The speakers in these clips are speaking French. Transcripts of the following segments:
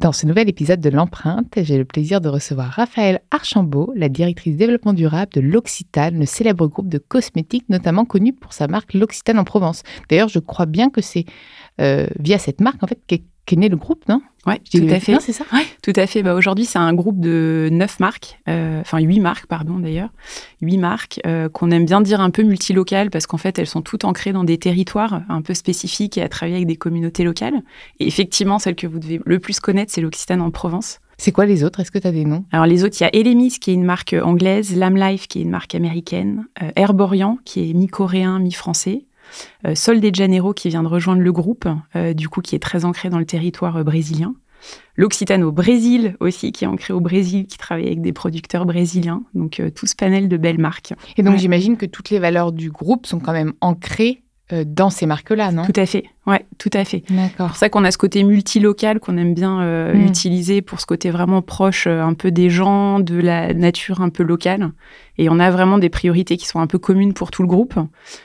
Dans ce nouvel épisode de l'empreinte, j'ai le plaisir de recevoir Raphaël Archambault, la directrice développement durable de l'Occitane, le célèbre groupe de cosmétiques notamment connu pour sa marque L'Occitane en Provence. D'ailleurs, je crois bien que c'est euh, via cette marque en fait qu'est qu'est né le groupe, non? Oui, tout à fait. C'est ça? Ouais, tout à fait. Bah, Aujourd'hui, c'est un groupe de neuf marques, euh, enfin huit marques, pardon d'ailleurs, huit marques euh, qu'on aime bien dire un peu multilocales parce qu'en fait, elles sont toutes ancrées dans des territoires un peu spécifiques et à travailler avec des communautés locales. Et effectivement, celle que vous devez le plus connaître, c'est l'Occitane en Provence. C'est quoi les autres? Est-ce que tu as des noms? Alors les autres, il y a Elemis qui est une marque anglaise, Lam Life qui est une marque américaine, euh, Herborian qui est mi-coréen, mi-français, Sol de Janeiro qui vient de rejoindre le groupe, euh, du coup qui est très ancré dans le territoire euh, brésilien. L'Occitane au Brésil aussi, qui est ancré au Brésil, qui travaille avec des producteurs brésiliens. Donc euh, tout ce panel de belles marques. Et donc Ouais. j'imagine que toutes les valeurs du groupe sont quand même ancrées euh, dans ces marques-là, non? Tout à fait, ouais, tout à fait. D'accord. C'est pour ça qu'on a ce côté multilocal qu'on aime bien euh, Mm. utiliser pour ce côté vraiment proche euh, un peu des gens, de la nature un peu locale. Et on a vraiment des priorités qui sont un peu communes pour tout le groupe,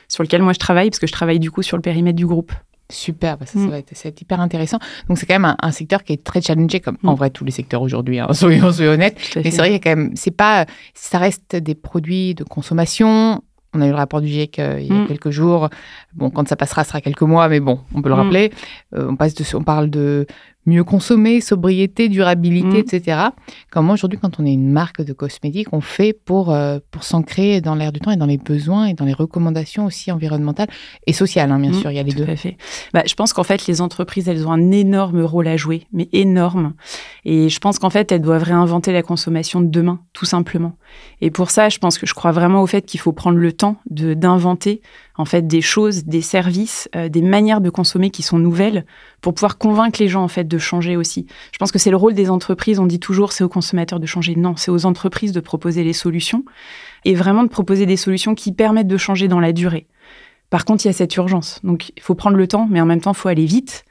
sur lequel moi je travaille, parce que je travaille du coup sur le périmètre du groupe. Super, bah ça, ça Mm. va être, ça va être hyper intéressant. Donc c'est quand même un, un secteur qui est très challengé, comme en Mm. vrai tous les secteurs aujourd'hui, hein, soyons, soyons honnêtes. Mais c'est vrai qu'il y a quand même, c'est pas, ça reste des produits de consommation. On a eu le rapport du GIEC euh, il y a Mm. quelques jours. Bon, quand ça passera, ce sera quelques mois, mais bon, on peut le Mm. rappeler. Euh, on passe de, on parle de mieux consommer, sobriété, durabilité, Mm. etc. Comment aujourd'hui, quand on est une marque de cosmétiques, on fait pour euh, pour s'ancrer dans l'air du temps et dans les besoins et dans les recommandations aussi environnementales et sociales, hein, bien Mm, sûr, il y a les Tout deux. à fait. Bah, je pense qu'en fait, les entreprises, elles ont un énorme rôle à jouer, mais énorme. Et je pense qu'en fait, elles doivent réinventer la consommation de demain, tout simplement. Et pour ça, je pense que je crois vraiment au fait qu'il faut prendre le temps de d'inventer en fait des choses, des services, euh, des manières de consommer qui sont nouvelles pour pouvoir convaincre les gens en fait de changer aussi. Je pense que c'est le rôle des entreprises. On dit toujours c'est aux consommateurs de changer. Non, c'est aux entreprises de proposer les solutions et vraiment de proposer des solutions qui permettent de changer dans la durée. Par contre, il y a cette urgence. Donc, il faut prendre le temps, mais en même temps, il faut aller vite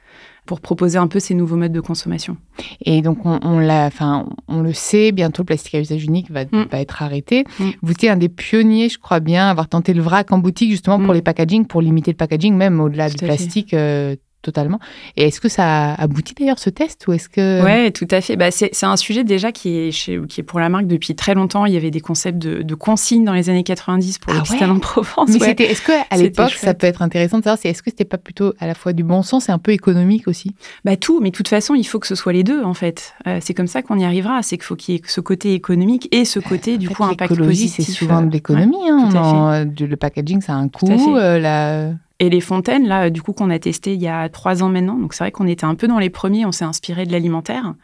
pour proposer un peu ces nouveaux modes de consommation. Et donc, on, on l'a, enfin, on le sait, bientôt le plastique à usage unique va, Mm. va être arrêté. Mm. Vous étiez un des pionniers, je crois bien, à avoir tenté le vrac en boutique, justement, pour Mm. les packaging, pour limiter le packaging, même au-delà du plastique, euh, totalement. Et est-ce que ça a abouti d'ailleurs, ce test, ou est-ce que... Ouais, tout à fait. Bah, c'est c'est un sujet déjà qui est, chez, qui est pour la marque depuis très longtemps. Il y avait des concepts de, de consignes dans les années 90 pour Ah l'Occitane ouais en Provence. Mais ouais. c'était, est-ce que à l'époque, ça peut être intéressant de savoir, c'est est-ce que c'était pas plutôt à la fois du bon sens et un peu économique aussi? Bah tout, mais de toute façon, il faut que ce soit les deux en fait. Euh, c'est comme ça qu'on y arrivera. C'est qu'il faut qu'il y ait ce côté économique et ce côté du fait, coup impact positif. c'est souvent de l'économie. ouais, hein, euh, le packaging, ça a un coût. euh, la... Et les fontaines, là, du coup, qu'on a testé il y a trois ans maintenant. Donc, c'est vrai qu'on était un peu dans les premiers. On s'est inspiré de l'alimentaire.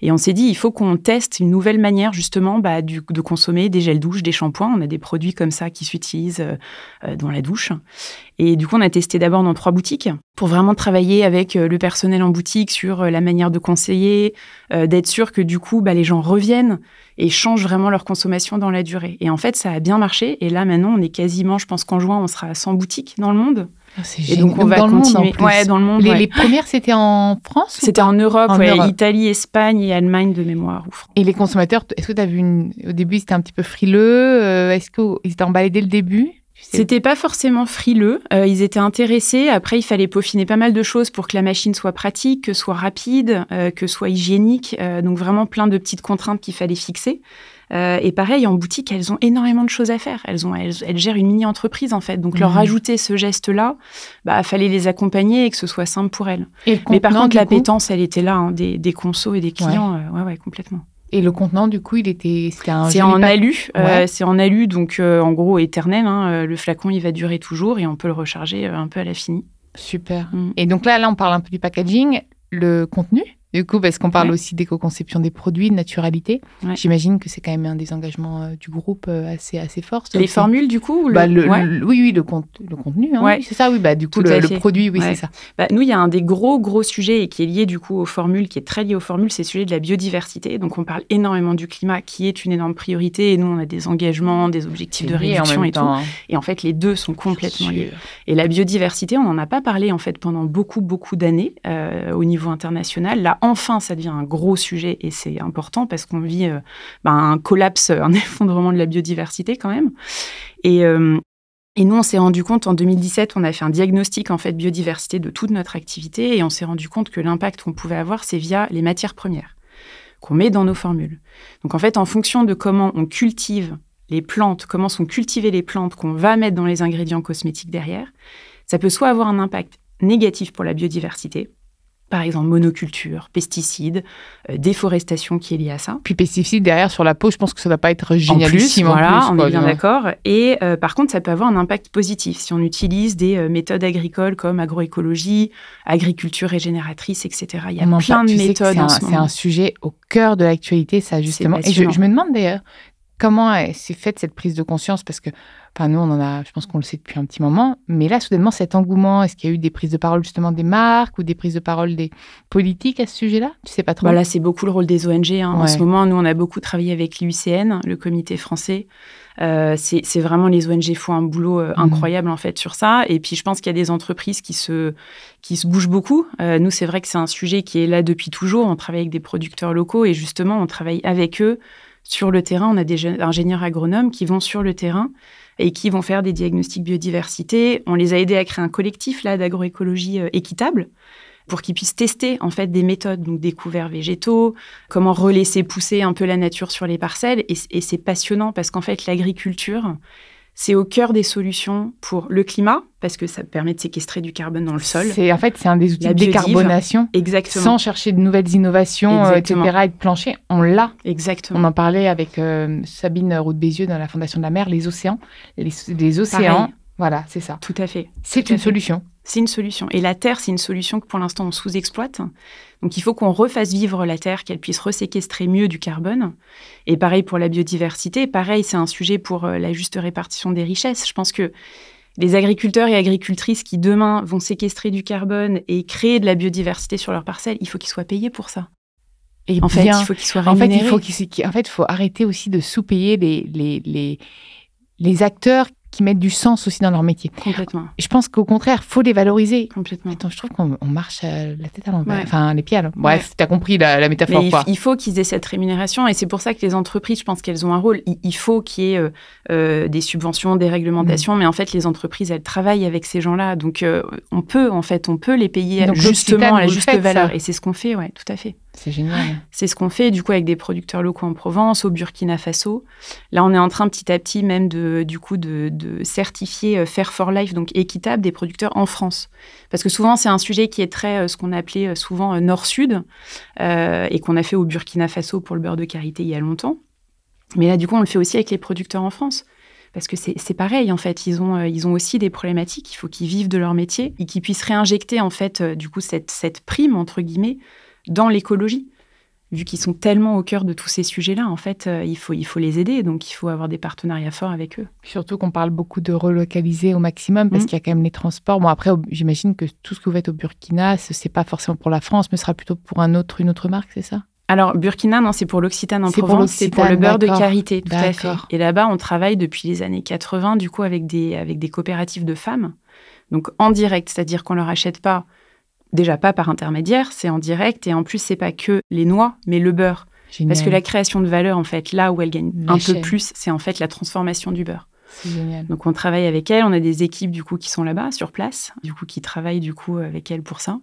Et on s'est dit, il faut qu'on teste une nouvelle manière, justement, bah, de consommer des gels douche, des shampoings. On a des produits comme ça qui s'utilisent euh, dans la douche. Et du coup, on a testé d'abord dans trois boutiques pour vraiment travailler avec euh, le personnel en boutique sur euh, la manière de conseiller, euh, d'être sûr que du coup, bah, les gens reviennent et changent vraiment leur consommation dans la durée. Et en fait, ça a bien marché. Et là, maintenant, on est quasiment, je pense qu'en juin, on sera à 100 boutiques dans le monde. C'est Et donc, on va dans le monde, en continuer. ouais, dans le monde. Les, ouais. les premières, c'était en France C'était en Europe, En ouais, Europe. Italie, Espagne et Allemagne de mémoire ou France. Et les consommateurs, est-ce que tu as vu une... au début, c'était un petit peu frileux euh, Est-ce qu'ils étaient emballés dès le début? C'était pas forcément frileux. euh, ils étaient intéressés. Après, il fallait peaufiner pas mal de choses pour que la machine soit pratique, que soit rapide, euh, que soit hygiénique. euh, donc vraiment plein de petites contraintes qu'il fallait fixer. et pareil, en boutique, elles ont énormément de choses à faire. Elles, ont, elles, gèrent une mini-entreprise, en fait. Donc, leur mmh. rajouter ce geste-là, bah, fallait les accompagner et que ce soit simple pour elles. Mais par contre, l'appétence, elle était là, hein, des, des consos et des clients. Ouais, ouais, complètement. Et le contenant, du coup, il était. C'est en alu. Euh, c'est en alu, donc euh, en gros éternel. Hein, euh, le flacon, il va durer toujours et on peut le recharger un peu à la fini. Super. Mm. Et donc là, là, on parle un peu du packaging, le contenu. Du coup, parce qu'on parle aussi d'éco-conception des produits, de naturalité. J'imagine que c'est quand même un des engagements euh, du groupe euh, assez, assez fort. Les formules, du coup bah, le... Oui, oui, le, le contenu. Hein, oui, c'est ça, oui. Bah, du coup, le, produit, oui, c'est ça. Bah, nous, il y a un des gros, gros sujets et qui est lié, du coup, aux formules, qui est très lié aux formules, c'est le sujet de la biodiversité. Donc, on parle énormément du climat, qui est une énorme priorité. Et nous, on a des engagements, des objectifs de réduction et tout. Hein. Et en fait, les deux sont complètement liés. Et la biodiversité, on n'en a pas parlé, en fait, pendant beaucoup, beaucoup d'années euh, au niveau international. Là, enfin, ça devient un gros sujet et c'est important parce qu'on vit euh, ben, un collapse, un effondrement de la biodiversité quand même. Et, euh, et nous, on s'est rendu compte en 2017, on a fait un diagnostic en fait biodiversité de toute notre activité et on s'est rendu compte que l'impact qu'on pouvait avoir, c'est via les matières premières qu'on met dans nos formules. Donc en fait, en fonction de comment on cultive les plantes, comment sont cultivées les plantes qu'on va mettre dans les ingrédients cosmétiques derrière, ça peut soit avoir un impact négatif pour la biodiversité, par exemple monoculture, pesticides, euh, déforestation qui est liée à ça. Puis pesticides derrière sur la peau, je pense que ça ne va pas être génialissime. En plus, voilà, on est bien d'accord. Et euh, par contre, ça peut avoir un impact positif si on utilise des euh, méthodes agricoles comme agroécologie, agriculture régénératrice, etc. Il y a plein de méthodes. C'est un, sujet au cœur de l'actualité, ça justement. Et je, je me demande d'ailleurs comment s'est faite cette prise de conscience? Parce que Enfin, nous, on en a, je pense qu'on le sait depuis un petit moment. Mais là, soudainement, cet engouement, est-ce qu'il y a eu des prises de parole justement des marques ou des prises de parole des politiques à ce sujet-là? Tu sais pas trop? Voilà, c'est beaucoup le rôle des ONG. Hein. En ce moment, nous, on a beaucoup travaillé avec l'UICN, le comité français. Euh, c'est vraiment les ONG font un boulot euh, mhm. incroyable en fait sur ça. Et puis je pense qu'il y a des entreprises qui se qui se bougent beaucoup. Euh, nous, c'est vrai que c'est un sujet qui est là depuis toujours. On travaille avec des producteurs locaux et justement, on travaille avec eux sur le terrain. On a des ingénieurs agronomes qui vont sur le terrain et qui vont faire des diagnostics biodiversité. On les a aidés à créer un collectif là d'agroécologie euh, équitable pour qu'ils puissent tester en fait des méthodes, donc des couverts végétaux, comment relaisser pousser un peu la nature sur les parcelles. et c'est passionnant parce qu'en fait l'agriculture, c'est au cœur des solutions pour le climat, parce que ça permet de séquestrer du carbone dans le sol. C'est en fait c'est un des outils de décarbonation. Exactement. Sans chercher de nouvelles innovations, euh, etc. Et de plancher, on l'a. Exactement. On en parlait avec euh, Sabine Roux Bézieux dans la Fondation de la Mer, les océans, les, océans. Voilà, c'est ça. Tout à fait. C'est une solution. C'est une solution. Et la Terre, c'est une solution que pour l'instant on sous-exploite. Donc il faut qu'on refasse vivre la Terre, qu'elle puisse reséquestrer mieux du carbone. Et pareil pour la biodiversité. Pareil, c'est un sujet pour euh, la juste répartition des richesses. Je pense que les agriculteurs et agricultrices qui demain vont séquestrer du carbone et créer de la biodiversité sur leurs parcelles, il faut qu'ils soient payés pour ça. Et en fait, il faut qu'ils soient rémunérés. En fait, il faut en fait, faut arrêter aussi de sous-payer les, les, les, les acteurs qui mettent du sens aussi dans leur métier. Complètement. Je pense qu'au contraire, faut les valoriser. Complètement. Attends, je trouve qu'on marche la tête à l'envers. Enfin, les pieds à l'envers. Bref, tu as compris la, métaphore. Mais il, faut qu'ils aient cette rémunération et c'est pour ça que les entreprises, je pense qu'elles ont un rôle. Il, faut qu'il y ait euh, euh, des subventions, des réglementations, mm. mais en fait, les entreprises, elles travaillent avec ces gens-là. Donc, euh, on peut, en fait, on peut les payer justement à la juste valeur. Et c'est ce qu'on fait, ouais, tout à fait. C'est génial. C'est ce qu'on fait du coup avec des producteurs locaux en Provence, au Burkina Faso. Là, on est en train petit à petit même de du coup de, certifier euh, Fair for Life, donc équitable des producteurs en France, parce que souvent c'est un sujet qui est très euh, ce qu'on appelait euh, souvent nord-sud et qu'on a fait au Burkina Faso pour le beurre de karité il y a longtemps. Mais là, du coup, on le fait aussi avec les producteurs en France. Parce que c'est pareil, en fait, ils ont, ils ont aussi des problématiques. Il faut qu'ils vivent de leur métier et qu'ils puissent réinjecter, en fait, du coup, cette, cette prime, entre guillemets, dans l'écologie. Vu qu'ils sont tellement au cœur de tous ces sujets-là, en fait, euh, il, faut, il faut les aider. Donc, il faut avoir des partenariats forts avec eux. Surtout qu'on parle beaucoup de relocaliser au maximum parce mmh. qu'il y a quand même les transports. Bon, après, j'imagine que tout ce que vous faites au Burkina, ce n'est pas forcément pour la France, mais ce sera plutôt pour un autre, une autre marque, c'est ça? Alors, Burkina, non, c'est pour l'Occitane en Provence, c'est pour le beurre de karité, tout à fait. Et là-bas, on travaille depuis les années 80, du coup, avec des, avec des coopératives de femmes. Donc, en direct, c'est-à-dire qu'on leur achète pas déjà pas par intermédiaire, c'est en direct et en plus c'est pas que les noix, mais le beurre. Parce que la création de valeur, en fait, là où elle gagne un peu plus, c'est en fait la transformation du beurre. Génial. Donc on travaille avec elle, on a des équipes du coup qui sont là-bas sur place, du coup qui travaillent du coup avec elle pour ça.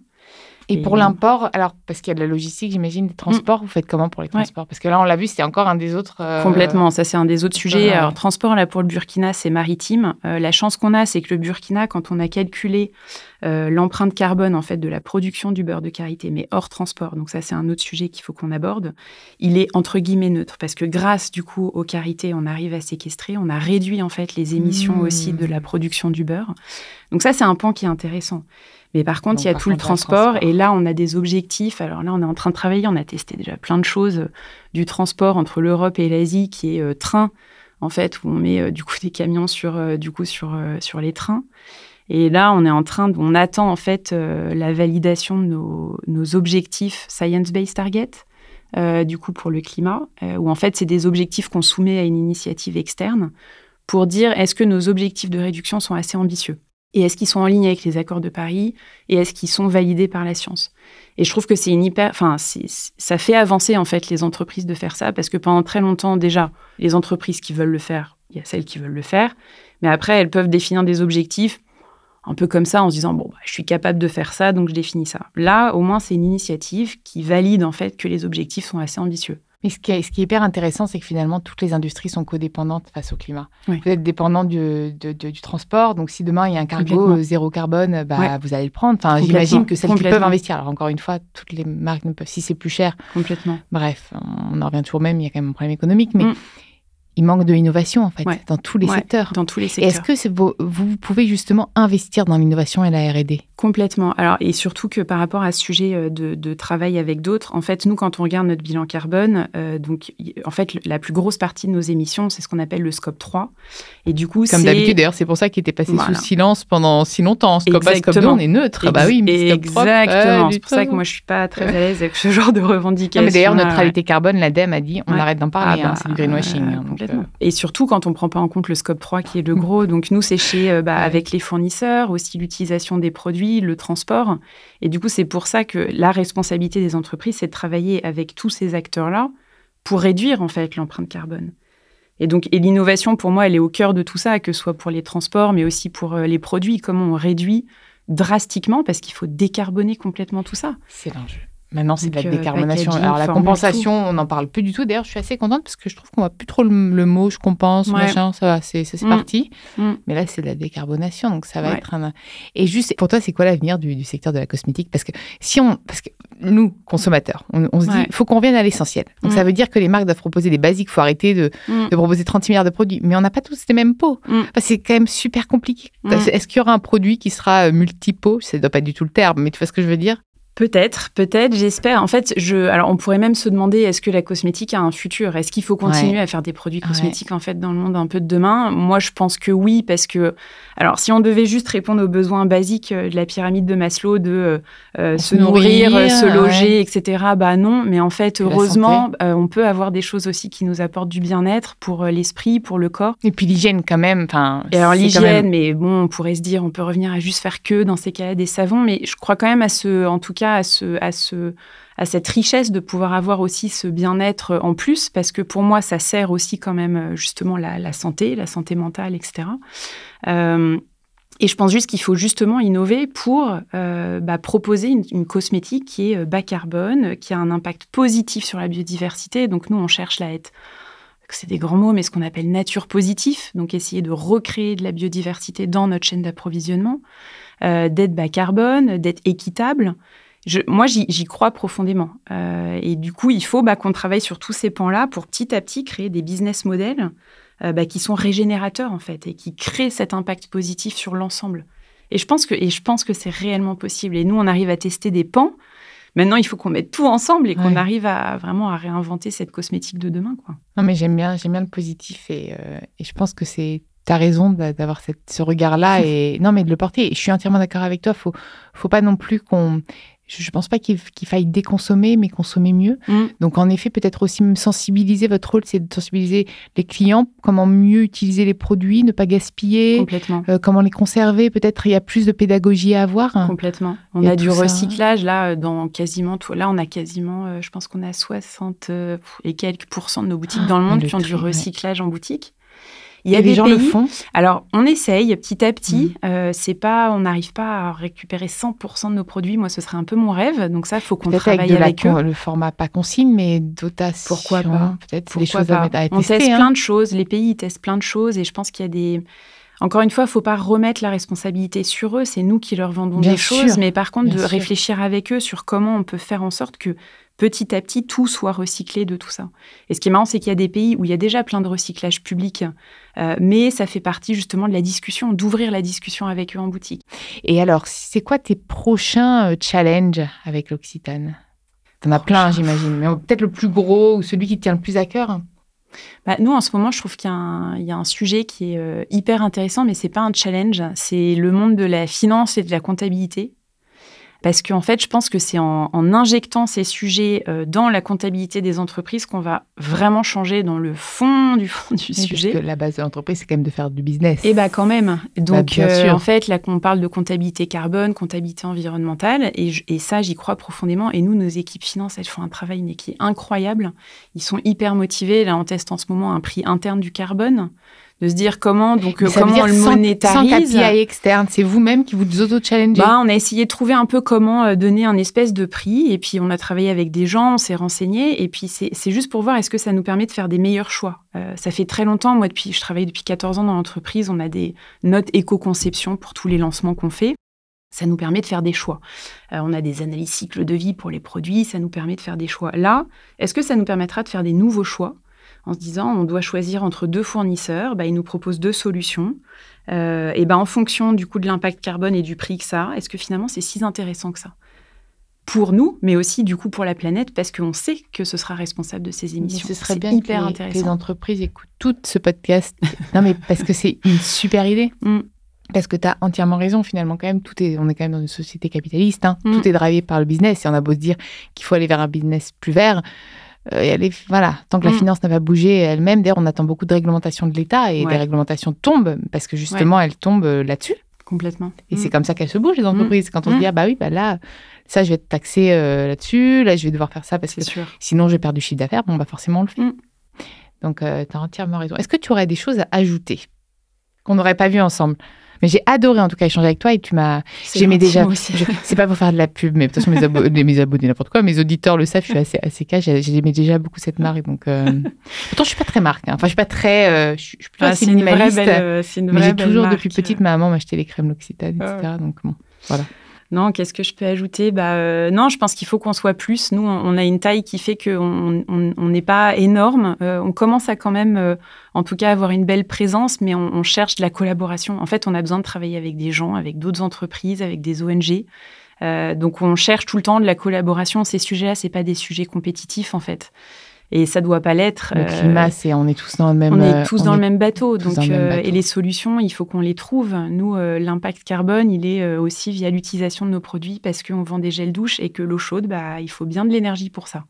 Et, pour l'import, alors parce qu'il y a de la logistique, j'imagine, des transports, vous faites comment pour les transports? Parce que là, on l'a vu, c'était encore un des autres. euh, Complètement, ça c'est un des autres sujets. Alors, transport, là pour le Burkina, c'est maritime. Euh, la chance qu'on a, c'est que le Burkina, quand on a calculé euh, l'empreinte carbone en fait de la production du beurre de karité, mais hors transport, donc ça c'est un autre sujet qu'il faut qu'on aborde, il est entre guillemets neutre parce que grâce du coup au karité, on arrive à séquestrer, on a réduit en fait les émissions mmh. aussi de la production du beurre. Donc ça c'est un point qui est intéressant. Mais par contre, Donc, il y a tout le transport, transport, et là, on a des objectifs. Alors là, on est en train de travailler, on a testé déjà plein de choses euh, du transport entre l'Europe et l'Asie, qui est euh, train, en fait, où on met euh, du coup des camions sur, du coup, sur, sur les trains. Et là, on est en train, de, on attend en fait la validation de nos, nos objectifs Science-Based Target, euh, du coup pour le climat, où en fait, c'est des objectifs qu'on soumet à une initiative externe pour dire est-ce que nos objectifs de réduction sont assez ambitieux? Et est-ce qu'ils sont en ligne avec les accords de Paris? Et est-ce qu'ils sont validés par la science? Et je trouve que c'est une hyper, enfin, ça fait avancer en fait les entreprises de faire ça parce que pendant très longtemps déjà, les entreprises qui veulent le faire, il y a celles qui veulent le faire, mais après elles peuvent définir des objectifs un peu comme ça en se disant bon, bah, je suis capable de faire ça, donc je définis ça. Là, au moins, c'est une initiative qui valide en fait que les objectifs sont assez ambitieux. Mais ce qui, est, ce qui est hyper intéressant, c'est que finalement, toutes les industries sont codépendantes face au climat. Oui. Vous êtes dépendant du, de, de, du, transport, donc si demain il y a un cargo zéro carbone, bah, ouais. vous allez le prendre. Enfin, j'imagine que celles qui peuvent investir. Alors encore une fois, toutes les marques ne peuvent, si c'est plus cher. Complètement. Bref, on en revient toujours même. Il y a quand même un problème économique, mais. Mm. Il manque de l'innovation, en fait, ouais. dans tous les ouais, secteurs. Dans tous les secteurs. Est-ce que vous, vous, pouvez justement investir dans l'innovation et la R&D? Complètement. Alors, et surtout que par rapport à ce sujet euh, de, de travail avec d'autres, en fait, nous, quand on regarde notre bilan carbone, euh, donc, en fait, la plus grosse partie de nos émissions, c'est ce qu'on appelle le scope 3. Et du coup, Comme d'habitude, d'ailleurs, c'est pour ça qu'il était passé voilà. sous silence pendant si longtemps. Scope 1, scope 2, on est neutre. Ex bah oui, mais Exactement. C'est pour ça que moi, je suis pas très à l'aise avec ce genre de revendication. Non, mais d'ailleurs, neutralité carbone, l'ADEME a dit, on ouais. arrête d'en parler. Ah hein, c'est du greenwashing. Euh, complètement. Donc, et surtout, quand on ne prend pas en compte le scope 3 qui est le gros. Donc nous, c'est chez bah, avec les fournisseurs, aussi l'utilisation des produits, le transport. Et du coup, c'est pour ça que la responsabilité des entreprises, c'est de travailler avec tous ces acteurs-là pour réduire en fait l'empreinte carbone. Et donc, et l'innovation, pour moi, elle est au cœur de tout ça, que ce soit pour les transports, mais aussi pour euh, les produits, comment on réduit drastiquement, parce qu'il faut décarboner complètement tout ça. C'est l'enjeu. Maintenant, c'est de la décarbonation. Alors, la compensation, on n'en parle plus du tout. D'ailleurs, je suis assez contente parce que je trouve qu'on voit plus trop le, le mot je compense, ouais. machin, ça va, c'est mmh. parti. Mmh. Mais là, c'est de la décarbonation, donc ça va ouais. être un. Et juste, pour toi, c'est quoi l'avenir du, du, secteur de la cosmétique? Parce que si on. Parce que nous, consommateurs, on, on se dit, il faut qu'on revienne à l'essentiel. Donc, mmh. ça veut dire que les marques doivent proposer des basiques, il faut arrêter de, de, proposer 36 milliards de produits. Mais on n'a pas tous les mêmes pots. Enfin, c'est quand même super compliqué. Est-ce qu'il y aura un produit qui sera multi-pot Ça ne doit pas être du tout le terme, mais tu vois ce que je veux dire? Peut-être, peut-être, j'espère. En fait, je, alors on pourrait même se demander est-ce que la cosmétique a un futur? Est-ce qu'il faut continuer ouais. à faire des produits cosmétiques ouais. en fait dans le monde un peu de demain? Moi, je pense que oui, parce que alors si on devait juste répondre aux besoins basiques de la pyramide de Maslow, de euh, se nourrir, nourrir, se loger, ouais. etc. Bah non, mais en fait, heureusement, euh, on peut avoir des choses aussi qui nous apportent du bien-être pour euh, l'esprit, pour le corps. Et puis l'hygiène quand même. Enfin. Et alors l'hygiène, même... mais bon, on pourrait se dire, on peut revenir à juste faire que dans ces cas-là des savons, mais je crois quand même à ce, en tout cas à, ce, à, ce, à cette richesse de pouvoir avoir aussi ce bien-être en plus, parce que pour moi, ça sert aussi quand même justement la, la santé, la santé mentale, etc. Euh, et je pense juste qu'il faut justement innover pour euh, bah, proposer une, cosmétique qui est bas carbone, qui a un impact positif sur la biodiversité. Donc nous, on cherche à être c'est des grands mots, mais ce qu'on appelle nature positif, donc essayer de recréer de la biodiversité dans notre chaîne d'approvisionnement, euh, d'être bas carbone, d'être équitable, je, moi, j'y crois profondément. Euh, et du coup, il faut bah, qu'on travaille sur tous ces pans-là pour petit à petit créer des business models euh, bah, qui sont régénérateurs, en fait, et qui créent cet impact positif sur l'ensemble. Et je pense que, et je pense que c'est réellement possible. Et nous, on arrive à tester des pans. Maintenant, il faut qu'on mette tout ensemble et qu'on ouais. arrive à vraiment à réinventer cette cosmétique de demain. Quoi. Non, mais j'aime bien, j'aime bien le positif et, euh, et je pense que c'est tu as raison d'avoir ce regard-là et non mais de le porter. Je suis entièrement d'accord avec toi. Faut, faut pas non plus qu'on je ne pense pas qu'il qu faille déconsommer, mais consommer mieux. Mm. Donc, en effet, peut-être aussi sensibiliser. Votre rôle, c'est de sensibiliser les clients, comment mieux utiliser les produits, ne pas gaspiller, Complètement. Euh, comment les conserver. Peut-être il y a plus de pédagogie à avoir. Complètement. On a du recyclage, ça. là, dans quasiment tout. Là, on a quasiment, euh, je pense qu'on a 60 euh, et quelques pourcents de nos boutiques ah, dans le monde qui ont du recyclage ouais. en boutique. Il y a Et les des gens pays, le font. Alors, on essaye petit à petit. Mhm. Euh, c'est pas, on n'arrive pas à récupérer 100% de nos produits. Moi, ce serait un peu mon rêve. Donc ça, faut qu'on Peut-être avec travaille de avec, eux. le format pas consigne, mais dotation. Pourquoi pas Peut-être des choses à, à On tester. teste hein. plein de choses. Les pays ils testent plein de choses, et je pense qu'il y a des. Encore une fois, il faut pas remettre la responsabilité sur eux. C'est nous qui leur vendons Bien des sûr. choses, mais par contre, Bien de sûr. réfléchir avec eux sur comment on peut faire en sorte que petit à petit tout soit recyclé de tout ça. Et ce qui est marrant, c'est qu'il y a des pays où il y a déjà plein de recyclage public, euh, mais ça fait partie justement de la discussion, d'ouvrir la discussion avec eux en boutique. Et alors, c'est quoi tes prochains euh, challenges avec l'Occitane? T'en as plein, j'imagine, mais peut-être le plus gros ou celui qui te tient le plus à cœur? Bah, nous, en ce moment, je trouve qu'il y, a un- il y a un sujet qui est euh, hyper intéressant, mais c'est pas un challenge. C'est le monde de la finance et de la comptabilité. Parce qu'en fait, je pense que c'est en, en injectant ces sujets euh, dans la comptabilité des entreprises qu'on va vraiment changer dans le fond du fond du Oui, sujet. Parce que la base de l'entreprise, c'est quand même de faire du business. Et bah quand même. Donc bien euh, en fait là qu'on parle de comptabilité carbone, comptabilité environnementale et, je- et ça j'y crois profondément et nous nos équipes finance elles font un travail mais qui est incroyable. Ils sont hyper motivés là on teste en ce moment un prix interne du carbone de se dire comment donc euh, comment on le sans- Sans monétarise. KPI externe, c'est vous-même qui vous auto-challengez. Bah, on a essayé de trouver un peu comment euh, donner un espèce de prix, et puis on a travaillé avec des gens, on s'est renseigné, et puis c'est c'est juste pour voir est-ce que ça nous permet de faire des meilleurs choix. Euh, ça fait très longtemps, moi depuis, je travaille depuis 14 ans dans l'entreprise, on a des notes éco-conception pour tous les lancements qu'on fait. Ça nous permet de faire des choix. Euh, on a des analyses cycle de vie pour les produits, ça nous permet de faire des choix. Là, est-ce que ça nous permettra de faire des nouveaux choix? En se disant on doit choisir entre deux fournisseurs, bah, ils nous proposent deux solutions. Euh, et ben en fonction du coup de l'impact carbone et du prix que ça a, est-ce que finalement c'est si intéressant que ça? Pour nous, mais aussi du coup pour la planète, parce qu'on sait que ce sera responsable de ces Mais émissions. ce serait bien hyper que les, intéressant. les entreprises écoutent tout ce podcast. non, mais parce que c'est une super idée. Mm. Parce que tu as entièrement raison, finalement, quand même, tout est, on est quand même dans une société capitaliste. hein. Mm. Tout est drivé par le business. Et on a beau se dire qu'il faut aller vers un business plus vert. Euh, et aller, voilà, tant que la Mm. finance n'a pas bougé elle-même, d'ailleurs, on attend beaucoup de réglementations de l'État et Ouais. des réglementations tombent parce que justement, elles tombent euh, là-dessus. Complètement. Et Mm. c'est comme ça qu'elles se bougent, les entreprises. Quand on se Mm. dit, ah bah oui, bah là, ça, je vais être taxé euh, là-dessus, là, je vais devoir faire ça parce que sûr. Sinon, je vais perdre du chiffre d'affaires. Bon, bah forcément, on le fait. Mm. Donc, tu as entièrement raison. Est-ce que tu aurais des choses à ajouter qu'on n'aurait pas vues ensemble? Mais j'ai adoré en tout cas échanger avec toi et tu m'as. J'aimais déjà. je- C'est pas pour faire de la pub, mais de toute façon, mes, abo- mes abonnés, n'importe quoi, mes auditeurs le savent, je suis assez, assez cash. J'ai- J'aimais déjà beaucoup cette marque. Donc, euh, Pourtant, je suis pas très marque. hein. Enfin, je suis pas très. euh, je, suis plutôt Ah, assez c'est une vraie minimaliste. belle, euh, mais j'ai toujours, marque. depuis petite, ma maman m'achetait les crèmes L'Occitane, etc. Ah Donc, bon. Non, qu'est-ce que je peux ajouter? Bah, euh, Non, je pense qu'il faut qu'on soit plus. Nous, on a une taille qui fait qu'on on- on n'est pas énorme. Euh, on commence à quand même, euh, en tout cas, avoir une belle présence, mais on, cherche de la collaboration. En fait, on a besoin de travailler avec des gens, avec d'autres entreprises, avec des ONG. Donc, on cherche tout le temps de la collaboration. Ces sujets-là, c'est pas des sujets compétitifs, en fait. Et ça doit pas l'être. Le Euh, climat, c'est. On est tous dans le même. on euh, est tous dans est le même bateau. tous Donc, dans le même euh, bateau. et les solutions, il faut qu'on les trouve. Nous, euh, l'impact carbone, il est euh, aussi via l'utilisation de nos produits parce qu'on vend des gels douche et que l'eau chaude, bah, il faut bien de l'énergie pour ça.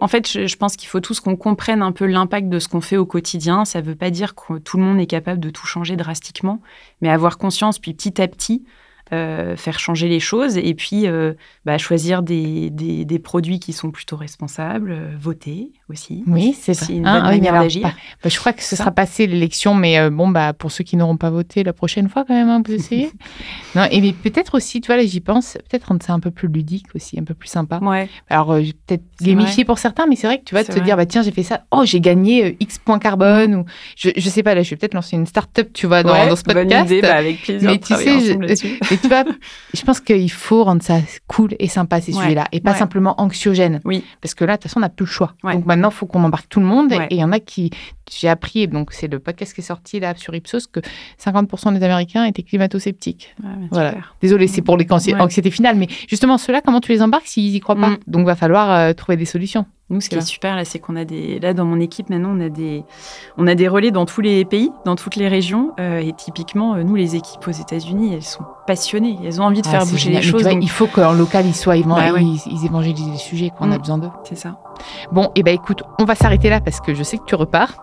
En fait, je, je pense qu'il faut tous qu'on comprenne un peu l'impact de ce qu'on fait au quotidien. Ça ne veut pas dire que tout le monde est capable de tout changer drastiquement, mais avoir conscience, puis petit à petit, euh, faire changer les choses et puis euh, bah, choisir des, des- des produits qui sont plutôt responsables, euh, voter aussi. Oui, c'est vrai. une bonne ah oui, mais manière d'agir. bah, bah, je crois que ce Ça. sera passé l'élection, mais bon, bah, pour ceux qui n'auront pas voté la prochaine fois, quand même, hein, vous essayez. non, et mais peut-être aussi, tu vois, là, j'y pense, peut-être rendre ça un peu plus ludique aussi, un peu plus sympa. Ouais. Alors, peut-être gamifié pour certains, mais c'est vrai que tu vas te dire, bah, tiens, j'ai fait ça, oh, j'ai gagné X points carbone, ou je, je sais pas, là, je vais peut-être lancer une start-up, tu vois, dans, Ouais, dans ce bonne podcast. idée, bah, avec plaisir. Mais tu sais, je- tu vois, je pense qu'il faut rendre ça cool et sympa, ces Ouais, sujets-là, et pas ouais. simplement anxiogène. Oui. Parce que là, de toute façon, on n'a plus le choix. Ouais. Donc maintenant, il faut qu'on embarque tout le monde. Et il y en a qui. J'ai appris, donc c'est le podcast qui est sorti là sur Ipsos, que 50% des Américains étaient climato-sceptiques. Voilà. super. Désolé, c'est pour les anxiétés finales, mais justement, ceux-là, comment tu les embarques s'ils y croient pas Mm. Donc, va falloir euh, trouver des solutions. Nous, ce qui est super, là, c'est qu'on a des. Là, dans mon équipe, maintenant, on a des, on a des relais dans tous les pays, dans toutes les régions. euh, et typiquement, euh, nous, les équipes aux États-Unis, elles sont passionnées. Elles ont envie de Ah, faire bouger génial. les Mais choses. vois, donc Il faut qu'en local, ils soient, ils, Bah ouais. ils, évangélisent les sujets, qu'on a Mm. besoin d'eux. C'est ça. Bon, et ben écoute, on va s'arrêter là parce que je sais que tu repars.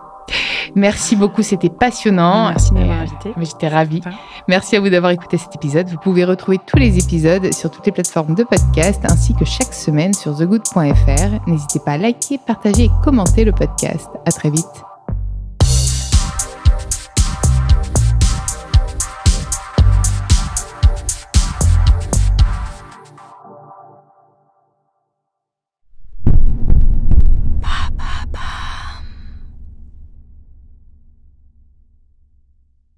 Merci beaucoup, c'était passionnant. Merci de m'avoir invité. J'étais ravie. Merci à vous d'avoir écouté cet épisode. Vous pouvez retrouver tous les épisodes sur toutes les plateformes de podcast ainsi que chaque semaine sur thegood.fr. N'hésitez pas à liker, partager et commenter le podcast. À très vite.